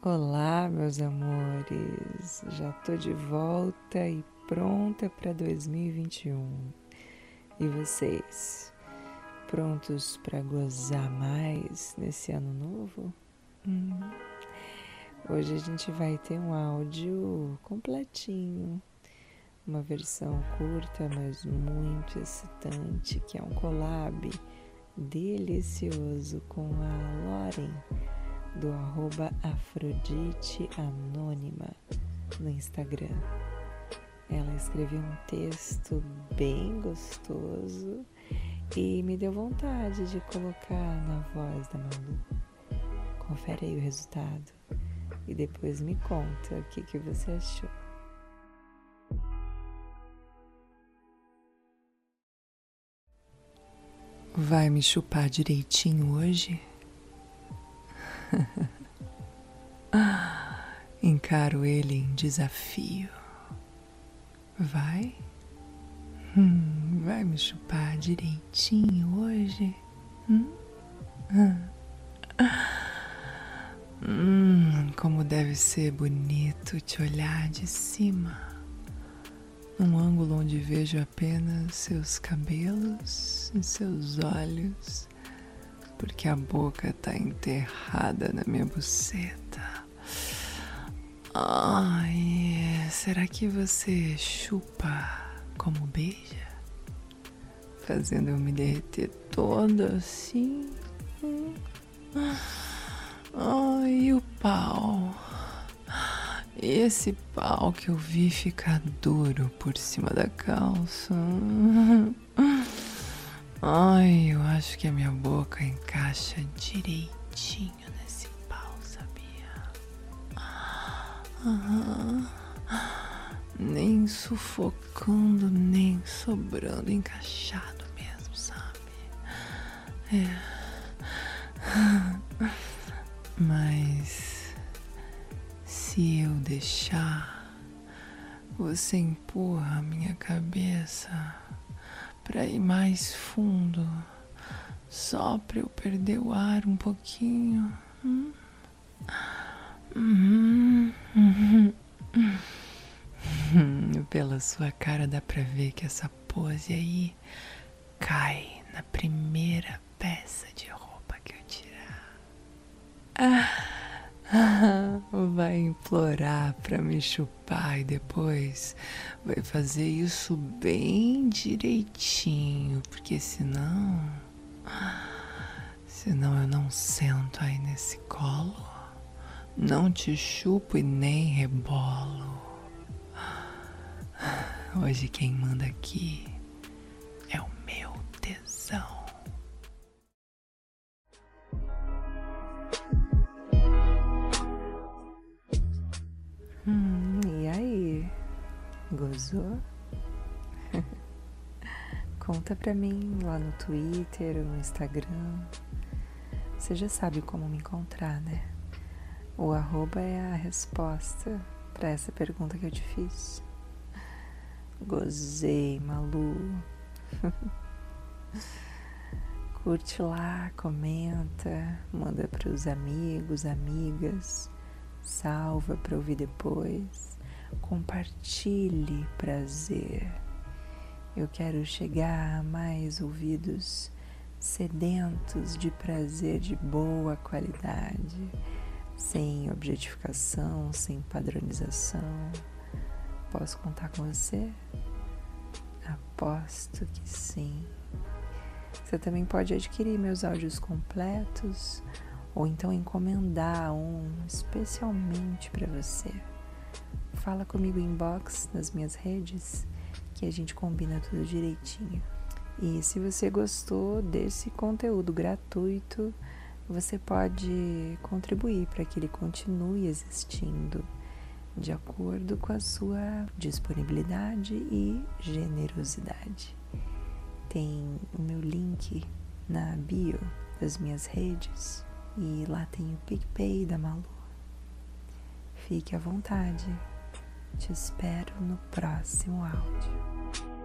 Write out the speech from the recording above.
Olá, meus amores. Já tô de volta e pronta para 2021. E vocês, prontos para gozar mais nesse ano novo? Hum. Hoje a gente vai ter um áudio completinho, uma versão curta, mas muito excitante, que é um collab delicioso com a Loren do arroba Afrodite Anônima no Instagram. Ela escreveu um texto bem gostoso e me deu vontade de colocar na voz da Malu. Confere aí o resultado e depois me conta o que, que você achou. Vai me chupar direitinho hoje? Encaro ele em desafio. Vai? Hum, vai me chupar direitinho hoje? Hum? Hum, como deve ser bonito te olhar de cima, num ângulo onde vejo apenas seus cabelos e seus olhos porque a boca tá enterrada na minha buceta. Ai, será que você chupa como beija? Fazendo eu me derreter toda assim. Ai, o pau. Esse pau que eu vi ficar duro por cima da calça. Ai, eu acho que a minha boca encaixa direitinho nesse pau, sabia? Nem sufocando, nem sobrando, encaixado mesmo, sabe? É. Mas se eu deixar, você empurra a minha cabeça para ir mais fundo, só para eu perder o ar um pouquinho. Hum? Hum, Pela sua cara dá pra ver que essa pose aí cai na primeira peça de roupa que eu tirar. Ah. vai implorar para me chupar e depois vai fazer isso bem direitinho, porque senão. Senão eu não sento aí nesse colo, não te chupo e nem rebolo. Hoje quem manda aqui é o meu tesão. Gozou? Conta pra mim lá no Twitter ou no Instagram. Você já sabe como me encontrar, né? O arroba é a resposta para essa pergunta que eu te fiz. Gozei, Malu. Curte lá, comenta, manda pros amigos, amigas, salva para ouvir depois compartilhe prazer. Eu quero chegar a mais ouvidos sedentos de prazer de boa qualidade, sem objetificação, sem padronização. Posso contar com você? Aposto que sim. Você também pode adquirir meus áudios completos ou então encomendar um especialmente para você fala comigo inbox nas minhas redes que a gente combina tudo direitinho. E se você gostou desse conteúdo gratuito, você pode contribuir para que ele continue existindo de acordo com a sua disponibilidade e generosidade. Tem o meu link na bio das minhas redes e lá tem o PicPay da Malu. Fique à vontade. Te espero no próximo áudio.